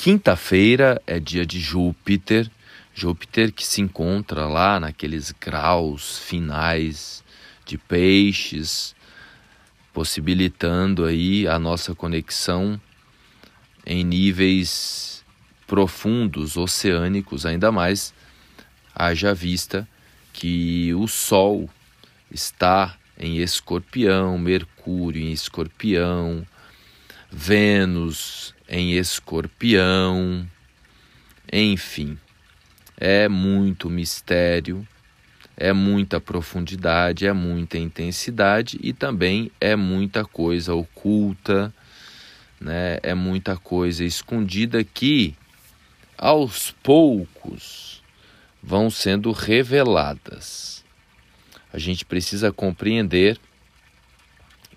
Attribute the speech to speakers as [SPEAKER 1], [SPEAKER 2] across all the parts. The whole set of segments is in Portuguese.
[SPEAKER 1] Quinta-feira é dia de Júpiter, Júpiter que se encontra lá naqueles graus finais de peixes, possibilitando aí a nossa conexão em níveis profundos, oceânicos, ainda mais haja vista que o Sol está em Escorpião, Mercúrio em Escorpião, Vênus em Escorpião, enfim, é muito mistério, é muita profundidade, é muita intensidade e também é muita coisa oculta, né? É muita coisa escondida que aos poucos vão sendo reveladas. A gente precisa compreender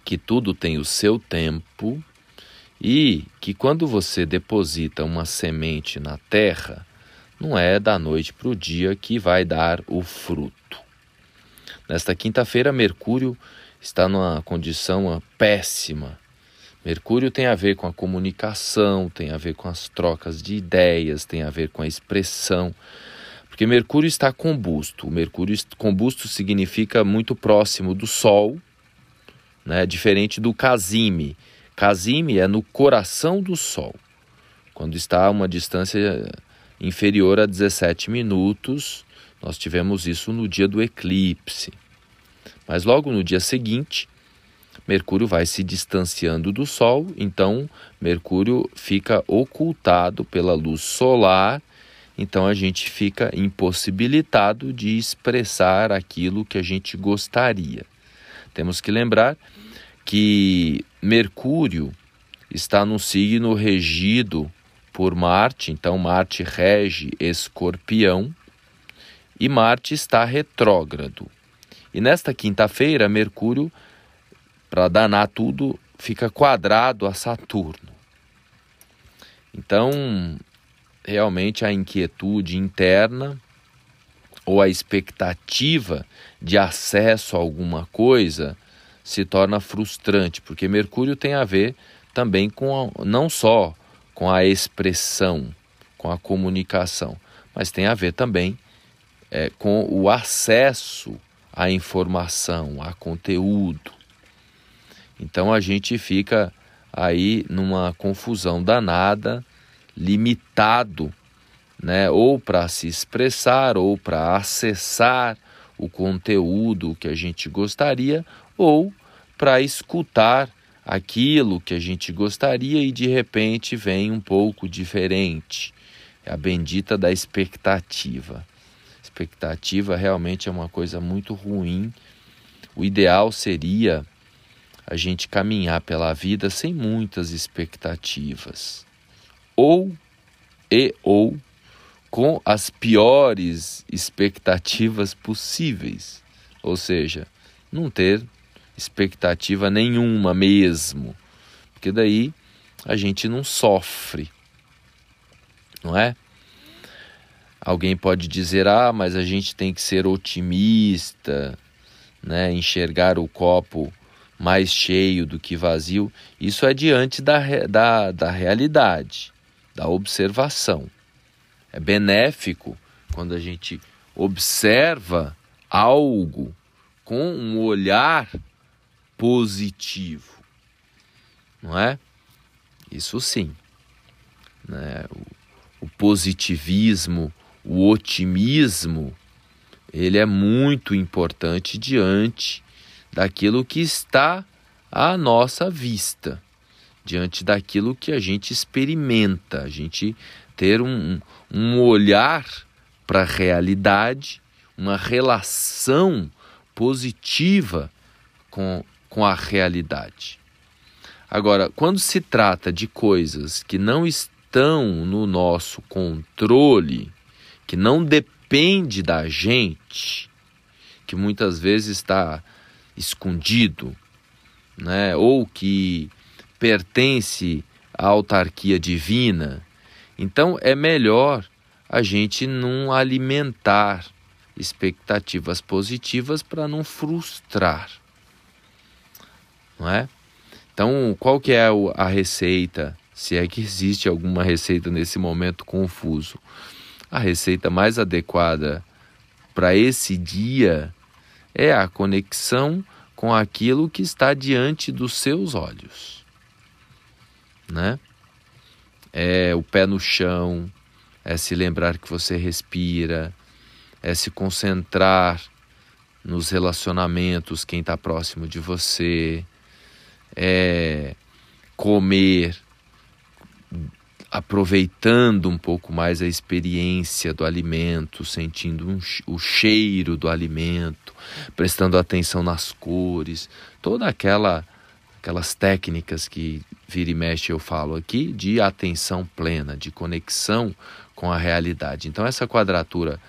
[SPEAKER 1] que tudo tem o seu tempo e que quando você deposita uma semente na terra, não é da noite para o dia que vai dar o fruto. Nesta quinta-feira, Mercúrio está numa condição péssima. Mercúrio tem a ver com a comunicação, tem a ver com as trocas de ideias, tem a ver com a expressão. Porque Mercúrio está combusto. Mercúrio combusto significa muito próximo do Sol, né? diferente do Casime, Casime é no coração do Sol, quando está a uma distância inferior a 17 minutos. Nós tivemos isso no dia do eclipse. Mas logo no dia seguinte, Mercúrio vai se distanciando do Sol, então Mercúrio fica ocultado pela luz solar, então a gente fica impossibilitado de expressar aquilo que a gente gostaria. Temos que lembrar que Mercúrio está no signo regido por Marte, então Marte rege Escorpião e Marte está retrógrado. E nesta quinta-feira, Mercúrio, para danar tudo, fica quadrado a Saturno. Então, realmente a inquietude interna ou a expectativa de acesso a alguma coisa se torna frustrante, porque Mercúrio tem a ver também com a, não só com a expressão, com a comunicação, mas tem a ver também é, com o acesso à informação, a conteúdo. Então a gente fica aí numa confusão danada, limitado, né, ou para se expressar ou para acessar o conteúdo que a gente gostaria, ou para escutar aquilo que a gente gostaria e de repente vem um pouco diferente. É a bendita da expectativa. Expectativa realmente é uma coisa muito ruim. O ideal seria a gente caminhar pela vida sem muitas expectativas. Ou e ou com as piores expectativas possíveis. Ou seja, não ter expectativa nenhuma mesmo, porque daí a gente não sofre, não é? Alguém pode dizer: ah, mas a gente tem que ser otimista, né? enxergar o copo mais cheio do que vazio. Isso é diante da, da, da realidade, da observação. É benéfico quando a gente observa algo com um olhar positivo, não é? Isso sim. Né? O, o positivismo, o otimismo, ele é muito importante diante daquilo que está à nossa vista, diante daquilo que a gente experimenta, a gente ter um, um olhar para a realidade, uma relação positiva com com a realidade. Agora, quando se trata de coisas que não estão no nosso controle, que não depende da gente, que muitas vezes está escondido, né, ou que pertence à autarquia divina, então é melhor a gente não alimentar expectativas positivas para não frustrar não é? Então, qual que é a receita se é que existe alguma receita nesse momento confuso. A receita mais adequada para esse dia é a conexão com aquilo que está diante dos seus olhos. Né? É o pé no chão, é se lembrar que você respira, é se concentrar nos relacionamentos, quem está próximo de você, é comer, aproveitando um pouco mais a experiência do alimento, sentindo um, o cheiro do alimento, prestando atenção nas cores, toda aquela aquelas técnicas que vira e mexe eu falo aqui de atenção plena, de conexão com a realidade. Então essa quadratura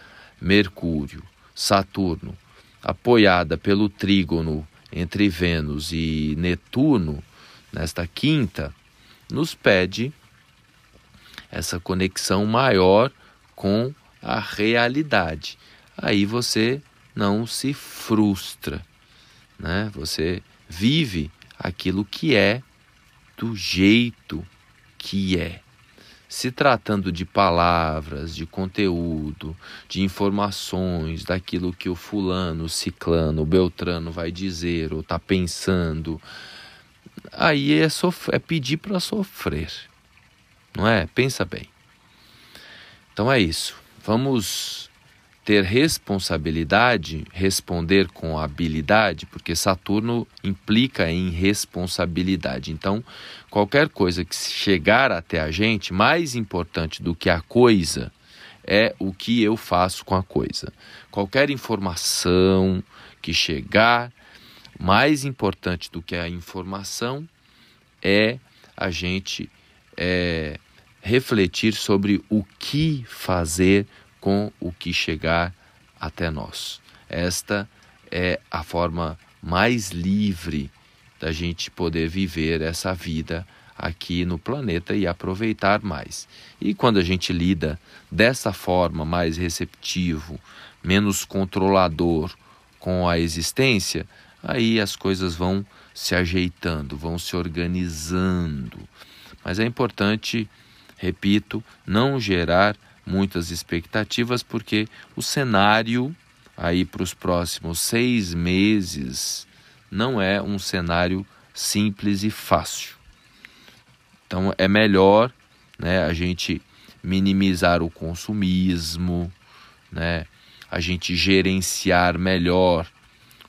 [SPEAKER 1] Mercúrio, Saturno, apoiada pelo trígono entre Vênus e Netuno, nesta quinta, nos pede essa conexão maior com a realidade. Aí você não se frustra, né? Você vive aquilo que é do jeito que é. Se tratando de palavras, de conteúdo, de informações, daquilo que o fulano, o ciclano, o beltrano vai dizer ou está pensando, aí é, é pedir para sofrer, não é? Pensa bem. Então é isso. Vamos ter responsabilidade, responder com habilidade, porque Saturno implica em responsabilidade. Então, qualquer coisa que chegar até a gente, mais importante do que a coisa, é o que eu faço com a coisa. Qualquer informação que chegar, mais importante do que a informação é a gente é, refletir sobre o que fazer com o que chegar até nós. Esta é a forma mais livre da gente poder viver essa vida aqui no planeta e aproveitar mais. E quando a gente lida dessa forma, mais receptivo, menos controlador com a existência, aí as coisas vão se ajeitando, vão se organizando. Mas é importante, repito, não gerar muitas expectativas, porque o cenário aí para os próximos seis meses não é um cenário simples e fácil. Então é melhor né, a gente minimizar o consumismo, né, a gente gerenciar melhor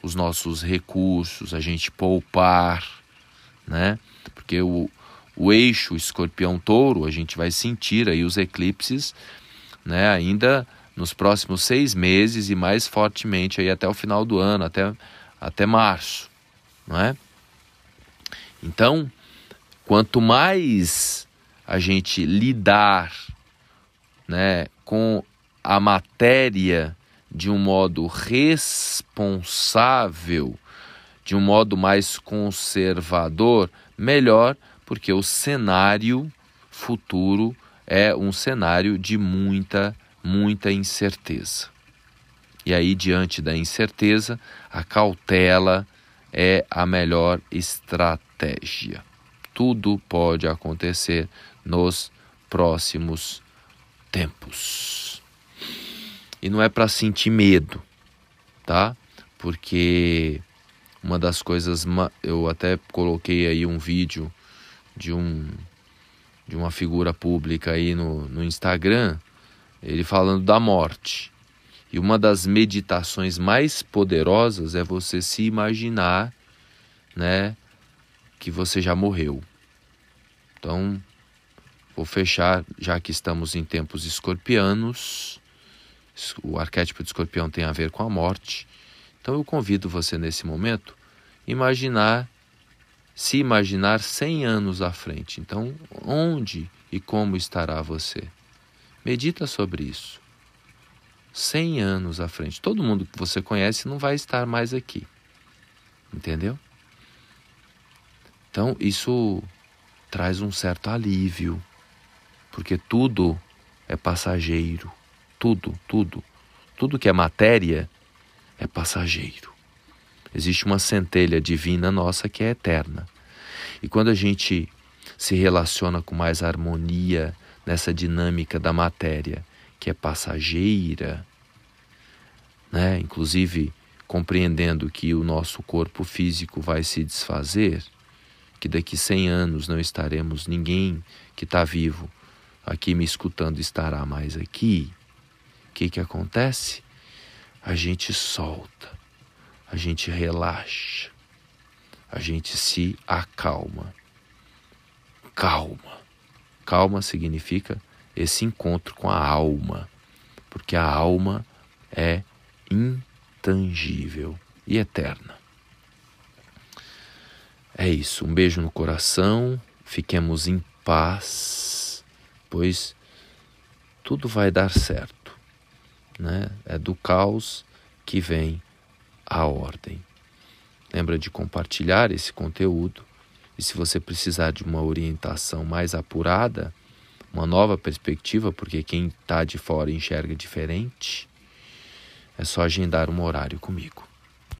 [SPEAKER 1] os nossos recursos, a gente poupar, né? Porque o, o eixo escorpião-touro, a gente vai sentir aí os eclipses né, ainda nos próximos seis meses e mais fortemente aí até o final do ano, até, até março. Não é? Então, quanto mais a gente lidar né, com a matéria de um modo responsável, de um modo mais conservador, melhor, porque o cenário futuro é um cenário de muita, muita incerteza. E aí, diante da incerteza, a cautela é a melhor estratégia. Tudo pode acontecer nos próximos tempos. E não é para sentir medo, tá? Porque uma das coisas, eu até coloquei aí um vídeo de um de uma figura pública aí no, no Instagram, ele falando da morte. E uma das meditações mais poderosas é você se imaginar, né, que você já morreu. Então, vou fechar, já que estamos em tempos escorpianos, o arquétipo de escorpião tem a ver com a morte. Então, eu convido você nesse momento imaginar se imaginar 100 anos à frente. Então, onde e como estará você? Medita sobre isso. 100 anos à frente. Todo mundo que você conhece não vai estar mais aqui. Entendeu? Então, isso traz um certo alívio, porque tudo é passageiro. Tudo, tudo. Tudo que é matéria é passageiro. Existe uma centelha divina nossa que é eterna. E quando a gente se relaciona com mais harmonia nessa dinâmica da matéria, que é passageira, né? Inclusive compreendendo que o nosso corpo físico vai se desfazer, que daqui 100 anos não estaremos ninguém que está vivo aqui me escutando estará mais aqui. O que que acontece? A gente solta, a gente relaxa, a gente se acalma. Calma. Calma significa esse encontro com a alma, porque a alma é intangível e eterna. É isso, um beijo no coração, fiquemos em paz, pois tudo vai dar certo. Né? É do caos que vem a ordem. Lembra de compartilhar esse conteúdo e se você precisar de uma orientação mais apurada, uma nova perspectiva, porque quem está de fora enxerga diferente, é só agendar um horário comigo.